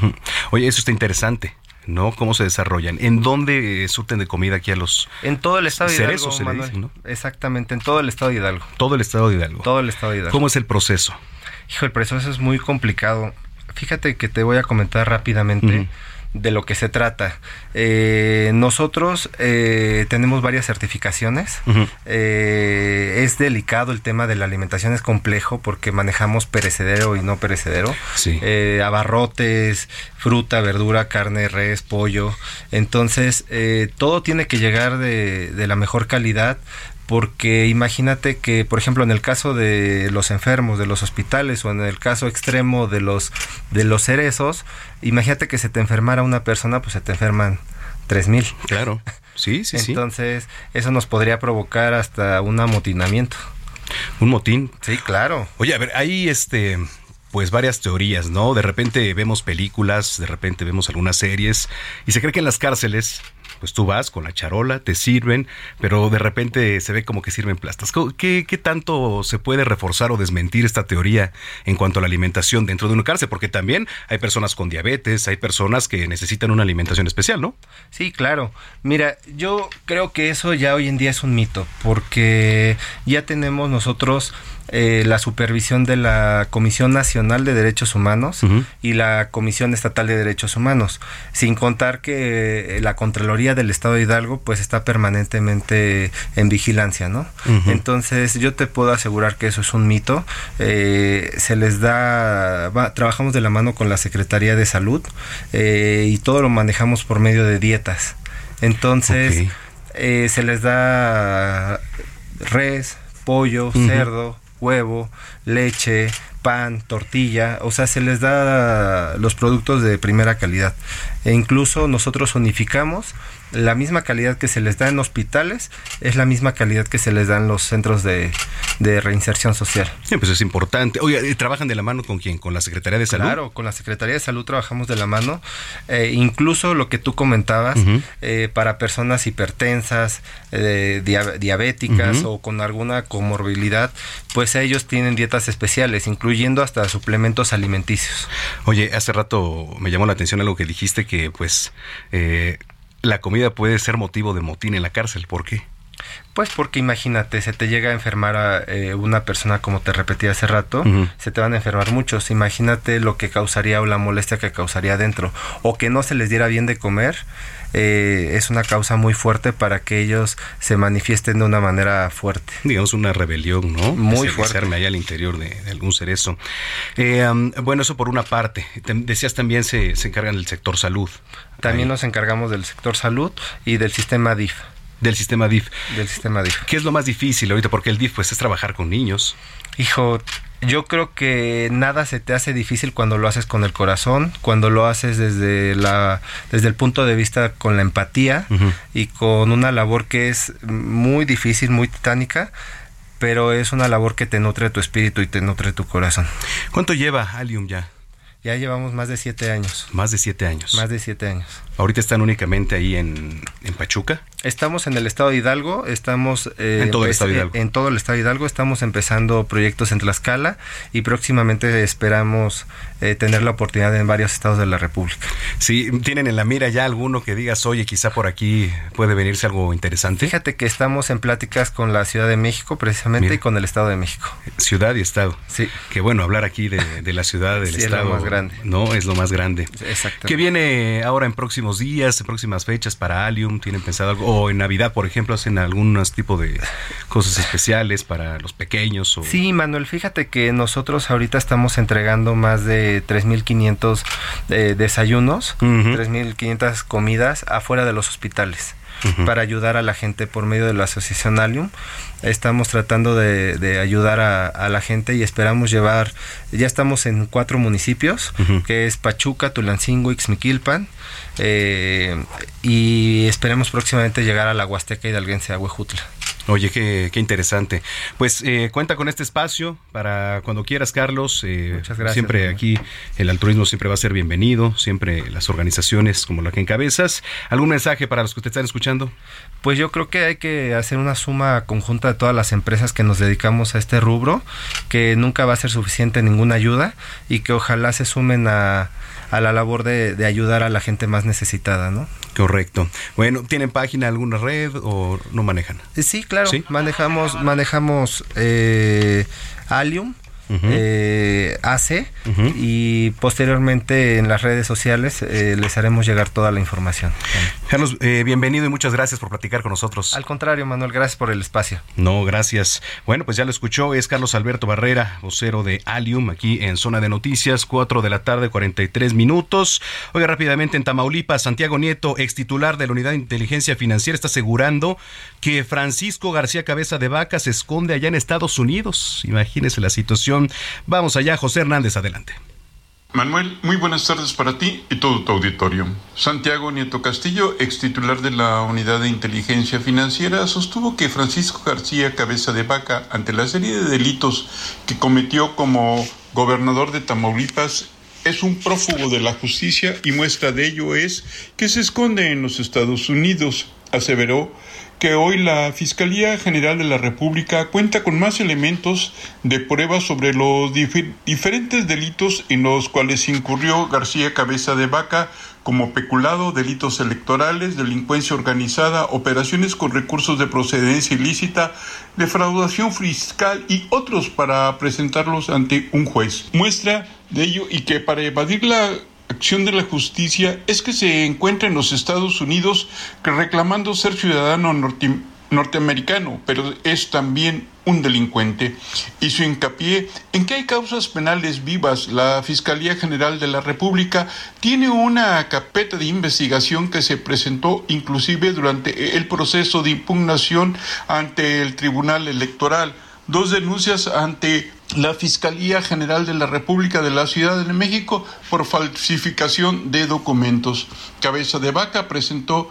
Oye, eso está interesante. ¿No? ¿Cómo se desarrollan? ¿En dónde surten de comida aquí a los En todo el estado de Hidalgo, Exactamente, en todo el estado de Hidalgo. Todo el estado de Hidalgo. Todo el estado de Hidalgo. ¿Cómo es el proceso? Hijo, el proceso es muy complicado. Fíjate que te voy a comentar rápidamente. De lo que se trata. Eh, nosotros eh, tenemos varias certificaciones. Eh, es delicado el tema de la alimentación, es complejo porque manejamos perecedero y no perecedero. Eh, abarrotes, fruta, verdura, carne, res, pollo. Entonces, eh, todo tiene que llegar de, de la mejor calidad porque imagínate que, por ejemplo, en el caso de los enfermos de los hospitales o en el caso extremo de los de los cerezos, imagínate que se te enfermara una persona, pues se te enferman tres mil. Claro. Sí, sí, sí. Entonces, eso nos podría provocar hasta un amotinamiento. Un motín. Sí, claro. Oye, a ver, hay este pues varias teorías, ¿no? De repente vemos películas, de repente vemos algunas series y se cree que en las cárceles pues tú vas con la charola, te sirven, pero de repente se ve como que sirven plastas. ¿Qué, ¿Qué, tanto se puede reforzar o desmentir esta teoría en cuanto a la alimentación dentro de una cárcel? Porque también hay personas con diabetes, hay personas que necesitan una alimentación especial, ¿no? Sí, claro. Mira, yo creo que eso ya hoy en día es un mito, porque ya tenemos nosotros eh, la supervisión de la Comisión Nacional de Derechos Humanos y la Comisión Estatal de Derechos Humanos, sin contar que eh, la Contraloría del Estado de Hidalgo pues está permanentemente en vigilancia, ¿no? Entonces yo te puedo asegurar que eso es un mito. Eh, se les da, trabajamos de la mano con la Secretaría de Salud y todo lo manejamos por medio de dietas. Entonces se les da res, pollo, cerdo, huevo, leche, pan, tortilla, o sea, se les da los productos de primera calidad. E incluso nosotros unificamos la misma calidad que se les da en hospitales, es la misma calidad que se les da en los centros de, reinserción social. Sí, pues es importante. Oye, ¿trabajan de la mano con quién? ¿Con la Secretaría de Salud? Claro, con la Secretaría de Salud trabajamos de la mano. Eh, incluso lo que tú comentabas, eh, para personas hipertensas, eh, diabéticas o con alguna comorbilidad, pues ellos tienen dietas especiales, incluyendo hasta suplementos alimenticios. Oye, hace rato me llamó la atención algo que dijiste que pues la comida puede ser motivo de motín en la cárcel. ¿Por qué? Pues porque imagínate, se te llega a enfermar a eh, una persona, como te repetí hace rato, se te van a enfermar muchos. Imagínate lo que causaría o la molestia que causaría adentro. O que no se les diera bien de comer, eh, es una causa muy fuerte para que ellos se manifiesten de una manera fuerte. Digamos una rebelión, ¿no? Muy fuerte. allá al interior de, algún cerezo. Eh, bueno, eso por una parte. decías también se, se encargan del sector salud. También nos encargamos del sector salud y del sistema DIF. Del sistema DIF. Del sistema DIF. ¿Qué es lo más difícil ahorita? Porque el DIF pues es trabajar con niños. Hijo, yo creo que nada se te hace difícil cuando lo haces con el corazón, cuando lo haces desde la desde el punto de vista con la empatía y con una labor que es muy difícil, muy titánica, pero es una labor que te nutre tu espíritu y te nutre tu corazón. ¿Cuánto lleva Alium ya? Ya llevamos más de siete años. Más de siete años. Más de siete años. ¿Ahorita están únicamente ahí en, en Pachuca? Estamos en el estado de Hidalgo, estamos... Eh, en todo el estado de Hidalgo. En todo el estado de Hidalgo, estamos empezando proyectos en Tlaxcala y próximamente esperamos eh, tener la oportunidad en varios estados de la República. Sí, ¿tienen en la mira ya alguno que digas, oye, quizá por aquí puede venirse algo interesante? Fíjate que estamos en pláticas con la Ciudad de México precisamente y con el Estado de México. Ciudad y Estado. Sí. Qué bueno hablar aquí de, la ciudad, del Estado. Grande. No, es lo más grande. Exacto. ¿Qué viene ahora en próximos días, en próximas fechas para Alium? ¿Tienen pensado algo? O en Navidad, por ejemplo, hacen algunos tipo de cosas especiales para los pequeños. O... Sí, Manuel, fíjate que nosotros ahorita estamos entregando más de 3.500 eh, desayunos, 3.500 comidas afuera de los hospitales para ayudar a la gente por medio de la asociación Alium. Estamos tratando de, ayudar a, la gente y esperamos llevar, ya estamos en cuatro municipios, que es Pachuca, Tulancingo, Ixmiquilpan, eh, y esperemos próximamente llegar a la Huasteca Hidalguense, a Huejutla. Oye, qué, qué interesante. Pues eh, cuenta con este espacio para cuando quieras, Carlos. Eh, Muchas gracias. Siempre aquí el altruismo siempre va a ser bienvenido, siempre las organizaciones como la que encabezas. ¿Algún mensaje para los que te están escuchando? Pues yo creo que hay que hacer una suma conjunta de todas las empresas que nos dedicamos a este rubro, que nunca va a ser suficiente ninguna ayuda y que ojalá se sumen a, a la labor de, de ayudar a la gente más necesitada, ¿no? Correcto. Bueno, ¿tienen página, alguna red o no manejan? Sí, claro. Manejamos, manejamos eh, Alium eh, hace y posteriormente en las redes sociales eh, les haremos llegar toda la información. Carlos, eh, bienvenido y muchas gracias por platicar con nosotros. Al contrario, Manuel, gracias por el espacio. No, gracias. Bueno, pues ya lo escuchó, es Carlos Alberto Barrera, vocero de Alium, aquí en Zona de Noticias, 4 de la tarde, 43 minutos. Oiga, rápidamente en Tamaulipas, Santiago Nieto, ex titular de la Unidad de Inteligencia Financiera, está asegurando que Francisco García Cabeza de Vaca se esconde allá en Estados Unidos. Imagínese la situación. Vamos allá, José Hernández, adelante. Manuel, muy buenas tardes para ti y todo tu auditorio. Santiago Nieto Castillo, ex titular de la Unidad de Inteligencia Financiera, sostuvo que Francisco García Cabeza de Vaca, ante la serie de delitos que cometió como gobernador de Tamaulipas, es un prófugo de la justicia y muestra de ello es que se esconde en los Estados Unidos, aseveró que hoy la Fiscalía General de la República cuenta con más elementos de prueba sobre los diferentes delitos en los cuales incurrió García Cabeza de Vaca como peculado, delitos electorales, delincuencia organizada, operaciones con recursos de procedencia ilícita, defraudación fiscal y otros para presentarlos ante un juez. Muestra de ello y que para evadir la acción de la justicia es que se encuentra en los Estados Unidos reclamando ser ciudadano norteamericano, pero es también un delincuente. Hizo hincapié en que hay causas penales vivas. La Fiscalía General de la República tiene una carpeta de investigación que se presentó inclusive durante el proceso de impugnación ante el Tribunal Electoral. Dos denuncias ante la Fiscalía General de la República de la Ciudad de México por falsificación de documentos. Cabeza de Vaca presentó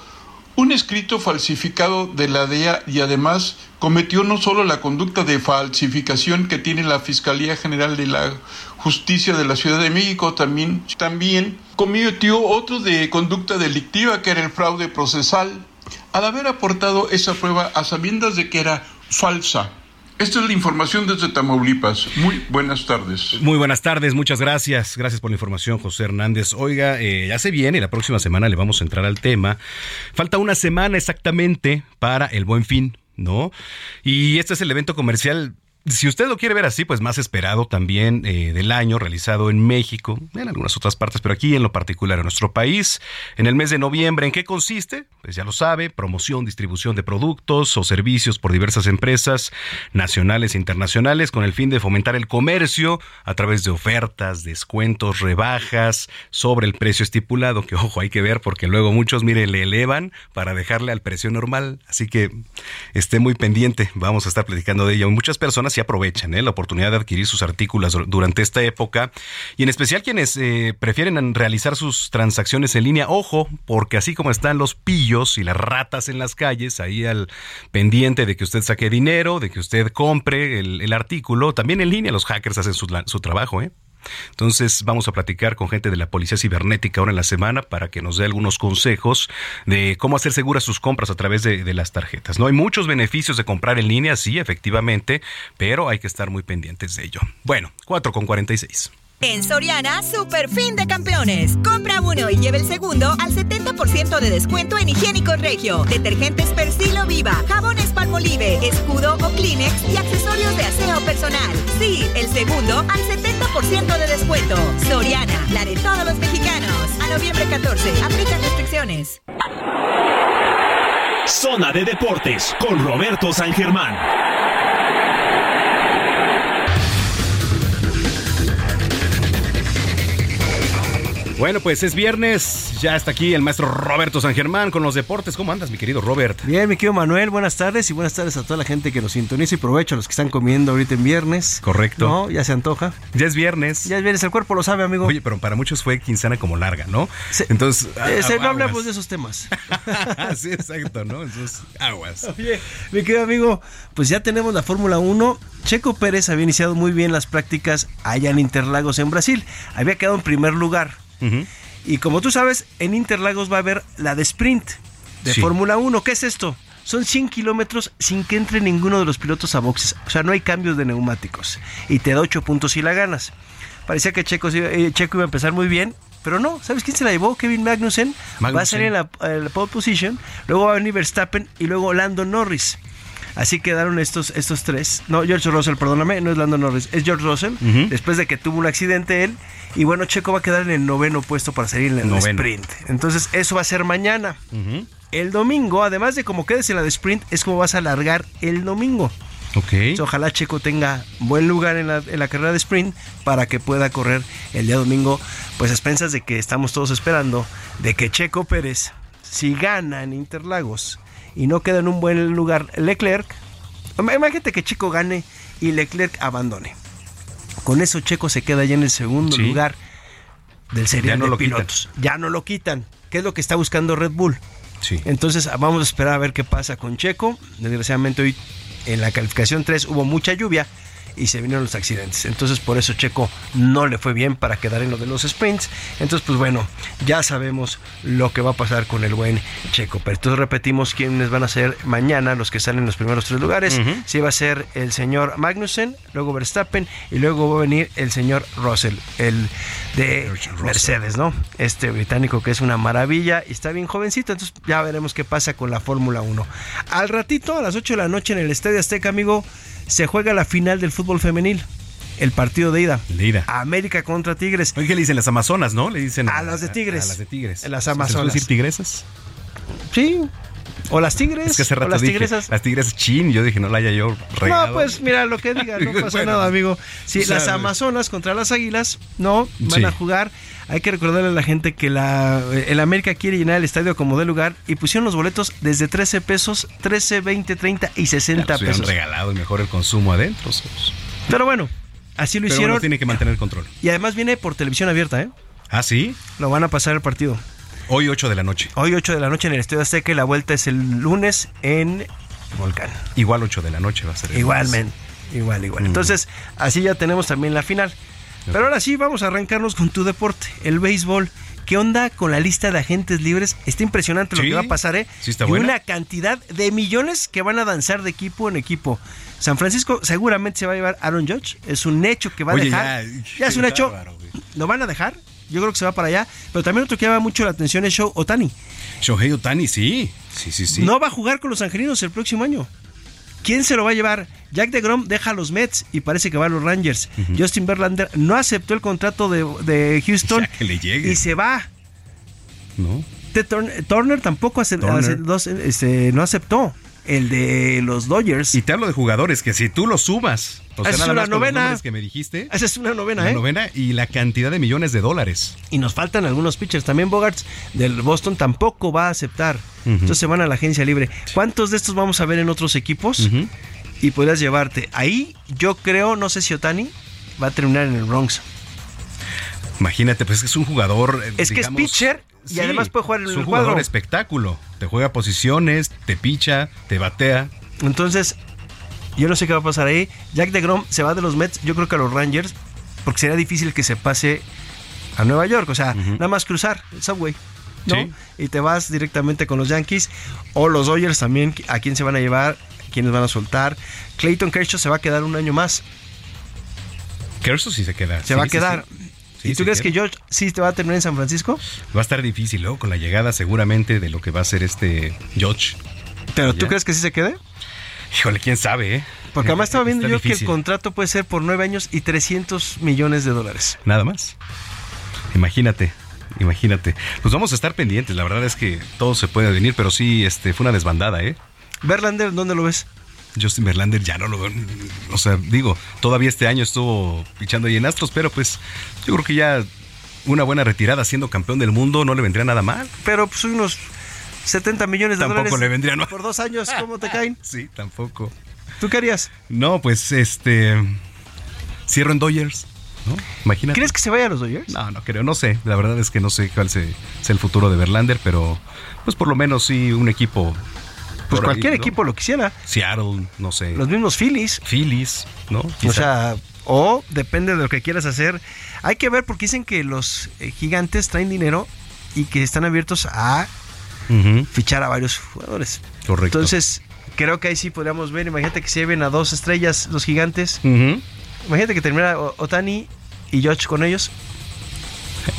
un escrito falsificado de la DEA y además cometió no solo la conducta de falsificación que tiene la Fiscalía General de la Justicia de la Ciudad de México, también, también cometió otro de conducta delictiva que era el fraude procesal, al haber aportado esa prueba a sabiendas de que era falsa. Esta es la información desde Tamaulipas. Muy buenas tardes. Muy buenas tardes, muchas gracias. Gracias por la información, José Hernández. Oiga, eh, ya se viene, la próxima semana le vamos a entrar al tema. Falta una semana exactamente para el buen fin, ¿no? Y este es el evento comercial si usted lo quiere ver así, pues más esperado también eh, del año, realizado en México, en algunas otras partes, pero aquí en lo particular en nuestro país, en el mes de noviembre. ¿En qué consiste? Pues ya lo sabe, promoción, distribución de productos o servicios por diversas empresas nacionales e internacionales con el fin de fomentar el comercio a través de ofertas, descuentos, rebajas sobre el precio estipulado, que ojo, hay que ver porque luego muchos, mire, le elevan para dejarle al precio normal. Así que esté muy pendiente, vamos a estar platicando de ello. Muchas personas se aprovechan ¿eh? la oportunidad de adquirir sus artículos durante esta época y en especial quienes eh, prefieren realizar sus transacciones en línea. Ojo, porque así como están los pillos y las ratas en las calles, ahí al pendiente de que usted saque dinero, de que usted compre el, artículo, también en línea los hackers hacen su, su trabajo, ¿eh? Entonces vamos a platicar con gente de la Policía Cibernética ahora en la semana para que nos dé algunos consejos de cómo hacer seguras sus compras a través de, las tarjetas. No hay muchos beneficios de comprar en línea, sí, efectivamente, pero hay que estar muy pendientes de ello. Bueno, 4 con 46. En Soriana, super fin de campeones. Compra uno y lleve el segundo al 70% de descuento en higiénicos regio, detergentes Persilo Viva, jabones Palmolive, escudo o Kleenex y accesorios de aseo personal. Sí, el segundo al 70% de descuento. Soriana, la de todos los mexicanos. A noviembre 14, aplican restricciones. Zona de Deportes con Roberto San Germán. Bueno, pues es viernes, ya está aquí el maestro Roberto San Germán con los deportes. ¿Cómo andas, mi querido Robert? Bien, mi querido Manuel, buenas tardes y buenas tardes a toda la gente que nos sintoniza y provecho a los que están comiendo ahorita en viernes. Correcto. ¿No? Ya se antoja. Ya es viernes. Ya es viernes, el cuerpo lo sabe, amigo. Oye, pero para muchos fue quincena como larga, ¿no? Entonces, eh, no hablamos de esos temas. sí, exacto, ¿no? Entonces, aguas. Oye, mi querido amigo, pues ya tenemos la Fórmula 1. Checo Pérez había iniciado muy bien las prácticas allá en Interlagos, en Brasil. Había quedado en primer lugar. Y como tú sabes, en Interlagos va a haber la de sprint de Fórmula 1. ¿Qué es esto? Son 100 kilómetros sin que entre ninguno de los pilotos a boxes. O sea, no hay cambios de neumáticos. Y te da 8 puntos si la ganas. Parecía que Checo, eh, Checo iba a empezar muy bien, pero no. ¿Sabes quién se la llevó? Kevin Magnussen. Va a salir en la, pole position. Luego va a venir Verstappen y luego Lando Norris. Así quedaron estos, estos tres. No, George Russell, perdóname, no es Lando Norris, es George Russell. Después de que tuvo un accidente él. Y bueno, Checo va a quedar en el noveno puesto para salir en el Noveno. sprint. Entonces, eso va a ser mañana. El domingo, además de como quedes en la de sprint, es como vas a alargar el domingo. Ok. Entonces, ojalá Checo tenga buen lugar en la, en la carrera de sprint para que pueda correr el día domingo. Pues a expensas de que estamos todos esperando de que Checo Pérez, si gana en Interlagos y no queda en un buen lugar Leclerc, imagínate que Checo gane y Leclerc abandone. Con eso Checo se queda ya en el segundo Sí. lugar del serial Ya no de lo quitan. pilotos. Ya no lo quitan. ¿Qué es lo que está buscando Red Bull? Sí. Entonces vamos a esperar a ver qué pasa con Checo. Desgraciadamente hoy en la calificación 3 hubo mucha lluvia y se vinieron los accidentes. Entonces por eso Checo no le fue bien para quedar en lo de los sprints. Entonces pues bueno, ya sabemos lo que va a pasar con el buen Checo. Pero entonces repetimos quiénes van a ser mañana los que salen en los primeros tres lugares. Sí va a ser el señor Magnussen, luego Verstappen y luego va a venir el señor Russell, el de Mercedes, ¿no? Este británico que es una maravilla y está bien jovencito, entonces ya veremos qué pasa con la Fórmula 1. Al ratito, a las 8 de la noche en el Estadio Azteca, amigo, se juega la final del fútbol femenil. El partido de ida. De ida. América contra Tigres. Oye, ¿qué le dicen las Amazonas, no? Le dicen A las de Tigres. A, las de Tigres. Las ¿Se les puede Amazonas. decir tigresas? Sí. O las Tigres. Es que hace o rato las dije, tigresas. las tigresas chin, yo dije, no la haya yo regado. No, pues mira lo que diga, no pasa Bueno, nada, amigo. Sí, o sea, las Amazonas contra las Águilas, no, van Sí. a jugar. Hay que recordarle a la gente que la, el América quiere llenar el estadio como de lugar y pusieron los boletos desde 13 pesos, 13, 20, 30 y 60 Pues pesos. regalado y mejor el consumo adentro. Pero bueno, así lo Pero hicieron. uno tiene que mantener el control. Y además viene por televisión abierta, ¿eh? Ah, sí. Lo van a pasar el partido. Hoy 8 de la noche. Hoy 8 de la noche en el Estadio Azteca y la vuelta es el lunes en Volcán. Igual 8 de la noche va a ser. el Igualmente, igual, igual. Entonces, así ya tenemos también la final. Pero ahora sí, vamos a arrancarnos con tu deporte, el béisbol. ¿Qué onda con la lista de agentes libres? Está impresionante lo Sí, que va a pasar, ¿eh? sí está y buena. una cantidad de millones que van a danzar de equipo en equipo. San Francisco seguramente se va a llevar Aaron Judge. Es un hecho que va a Oye, dejar. ya, Ya, es un hecho. bárbaro. Lo van a dejar. Yo creo que se va para allá. Pero también otro que llama mucho la atención es Show Otani. Shohei Otani, sí. Sí, sí, sí. No va a jugar con los angelinos el próximo año. ¿Quién se lo va a llevar? Jack DeGrom deja a los Mets y parece que va a los Rangers. Justin Verlander no aceptó el contrato de, de Houston que le y se va. ¿No? Turner, Turner tampoco este, no aceptó el de los Dodgers. Y te hablo de jugadores que si tú los sumas, o sea, es nada una más con los novena. que me dijiste, Esa es una novena, la ¿eh? novena y la cantidad de millones de dólares. Y nos faltan algunos pitchers. También Bogarts del Boston tampoco va a aceptar. Entonces se van a la agencia libre. ¿Cuántos de estos vamos a ver en otros equipos? Y podrías llevarte. Ahí yo creo, no sé si Otani va a terminar en el Bronx. Imagínate, pues es que es un jugador. eh, Es que es pitcher y sí, además puede jugar en es el un jugador cuadro. espectáculo. Te juega posiciones, te picha, te batea. Entonces, yo no sé qué va a pasar ahí. Jack DeGrom se va de los Mets, yo creo que a los Rangers, porque sería difícil que se pase a Nueva York. O sea, nada más cruzar el subway. ¿no? Sí. Y te vas directamente con los Yankees. O los Dodgers también, a quién se van a llevar, quiénes van a soltar. Clayton Kershaw se va a quedar un año más. Kershaw sí se queda. Se sí, va a quedar. sí. ¿Y tú crees queda. que George sí te va a terminar en San Francisco? Va a estar difícil, luego con la llegada seguramente de lo que va a ser este George. ¿Pero tú crees que sí se quede? Híjole, quién sabe, ¿eh? Porque además estaba viendo yo que el contrato puede ser por nueve años y 300 millones de dólares. Nada más. Imagínate, imagínate. Pues vamos a estar pendientes. La verdad es que todo se puede venir, pero sí, este, fue una desbandada, ¿eh? Verlander, ¿dónde lo ves? Justin Verlander ya no lo veo. O sea, digo, todavía este año estuvo pichando ahí en Astros, pero pues yo creo que ya una buena retirada siendo campeón del mundo no le vendría nada mal. Pero pues unos 70 millones de Tampoco dólares. le vendría, ¿no? Por dos años, ¿cómo te caen? Sí, tampoco. ¿Tú qué harías? No, pues este. Cierro en Dodgers, ¿no? Imagínate. ¿Crees que se vaya a los Dodgers? No, no creo, no sé. La verdad es que no sé cuál se- sea el futuro de Verlander, pero pues por lo menos sí un equipo. Pues ahí, cualquier ¿no? equipo lo quisiera. Seattle, no sé. Los mismos Phillies. Phillies, ¿no? O sea, o depende de lo que quieras hacer. Hay que ver porque dicen que los eh, gigantes traen dinero y que están abiertos a Fichar a varios jugadores. correcto. Entonces, creo que ahí sí podríamos ver. Imagínate que se lleven a dos estrellas los gigantes. Imagínate que termina Otani y George con ellos.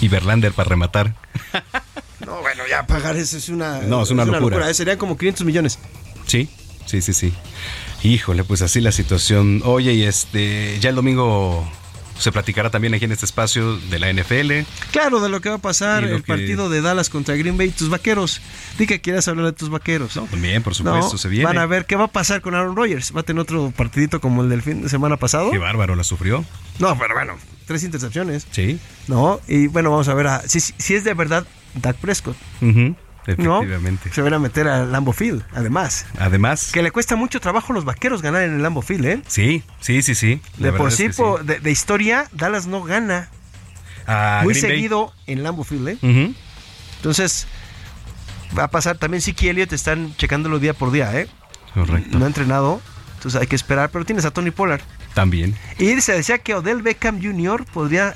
Y Verlander para rematar. No, bueno, ya pagar eso es una, No, es una locura. ¿eh? Serían como 500 millones. Sí, Sí, sí, sí. Híjole, pues así la situación. Oye, y este, ya el domingo se platicará también aquí en este espacio de la NFL. Claro, de lo que va a pasar el que- partido de Dallas contra Green Bay, tus vaqueros. Di que quieras hablar de tus vaqueros. No, También, por supuesto, se viene. Van a ver qué va a pasar con Aaron Rodgers. Va a tener otro partidito como el del fin de semana pasado. Qué bárbaro la sufrió. No, pero bueno, tres intercepciones. Sí. No, y bueno, vamos a ver a, si, si es de verdad Dak Prescott. Efectivamente. Se van a meter al Lambo Field, además. Además. Que le cuesta mucho trabajo a los vaqueros ganar en el Lambo Field, ¿eh? Sí, sí, sí, sí. La De por es sí, que De, de historia, Dallas no gana muy Green Bay. seguido en Lambo Field, ¿eh? Entonces, va a pasar también Siki Elliott, están checándolo día por día, ¿eh? Correcto. No ha entrenado, entonces hay que esperar, pero tienes a Tony Pollard. También. Y se decía que Odell Beckham Jr. podría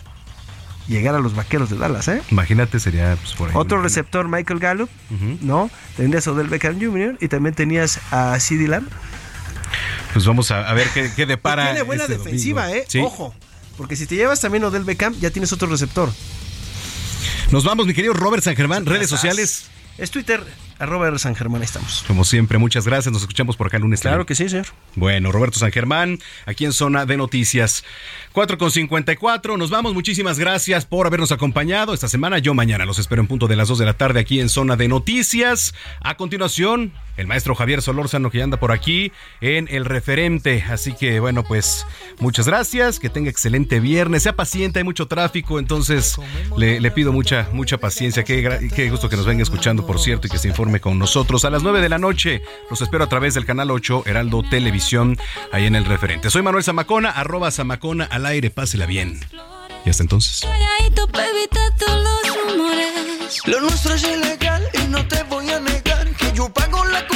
llegar a los vaqueros de Dallas, ¿eh? Imagínate, sería pues, por ahí. Otro receptor, Michael Gallup. ¿no? Tendrías a Odell Beckham Jr. y también tenías a CeeDee Lamb. Pues vamos a, a ver qué, qué depara. Tiene buena este defensiva, domingo. ¿eh? Sí. Ojo. Porque si te llevas también Odell Beckham, ya tienes otro receptor. Nos vamos, mi querido Robert San Germán. Redes sociales. Es Twitter, arroba San Germán, ahí estamos. Como siempre, muchas gracias. Nos escuchamos por acá el lunes. Claro que sí, señor. Bueno, Roberto San Germán, aquí en Zona de Noticias. 4 con 54. Nos vamos. Muchísimas gracias por habernos acompañado esta semana. Yo mañana los espero en punto de las 2 de la tarde aquí en Zona de Noticias. A continuación, el maestro Javier Solórzano que anda por aquí en El Referente. Así que, bueno, pues muchas gracias. Que tenga excelente viernes. Sea paciente, hay mucho tráfico. Entonces, le, le pido mucha, mucha paciencia. Qué, qué gusto que nos venga escuchando, por cierto, y que se informe con nosotros. A las 9 de la noche los espero a través del canal 8 Heraldo Televisión, ahí en El Referente. Soy Manuel Zamacona, arroba Zamacona al aire. Pásela bien. Y hasta entonces. Lo nuestro es ilegal y no te voy a negar que yo pago la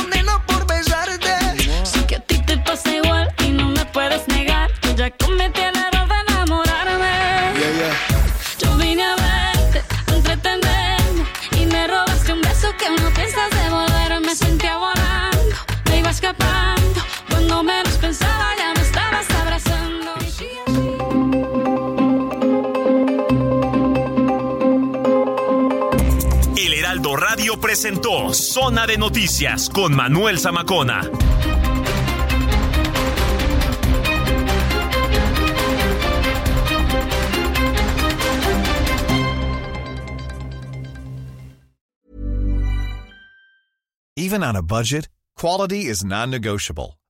presentó Zona de Noticias con Manuel Zamacona. Even on a budget, quality is non-negotiable.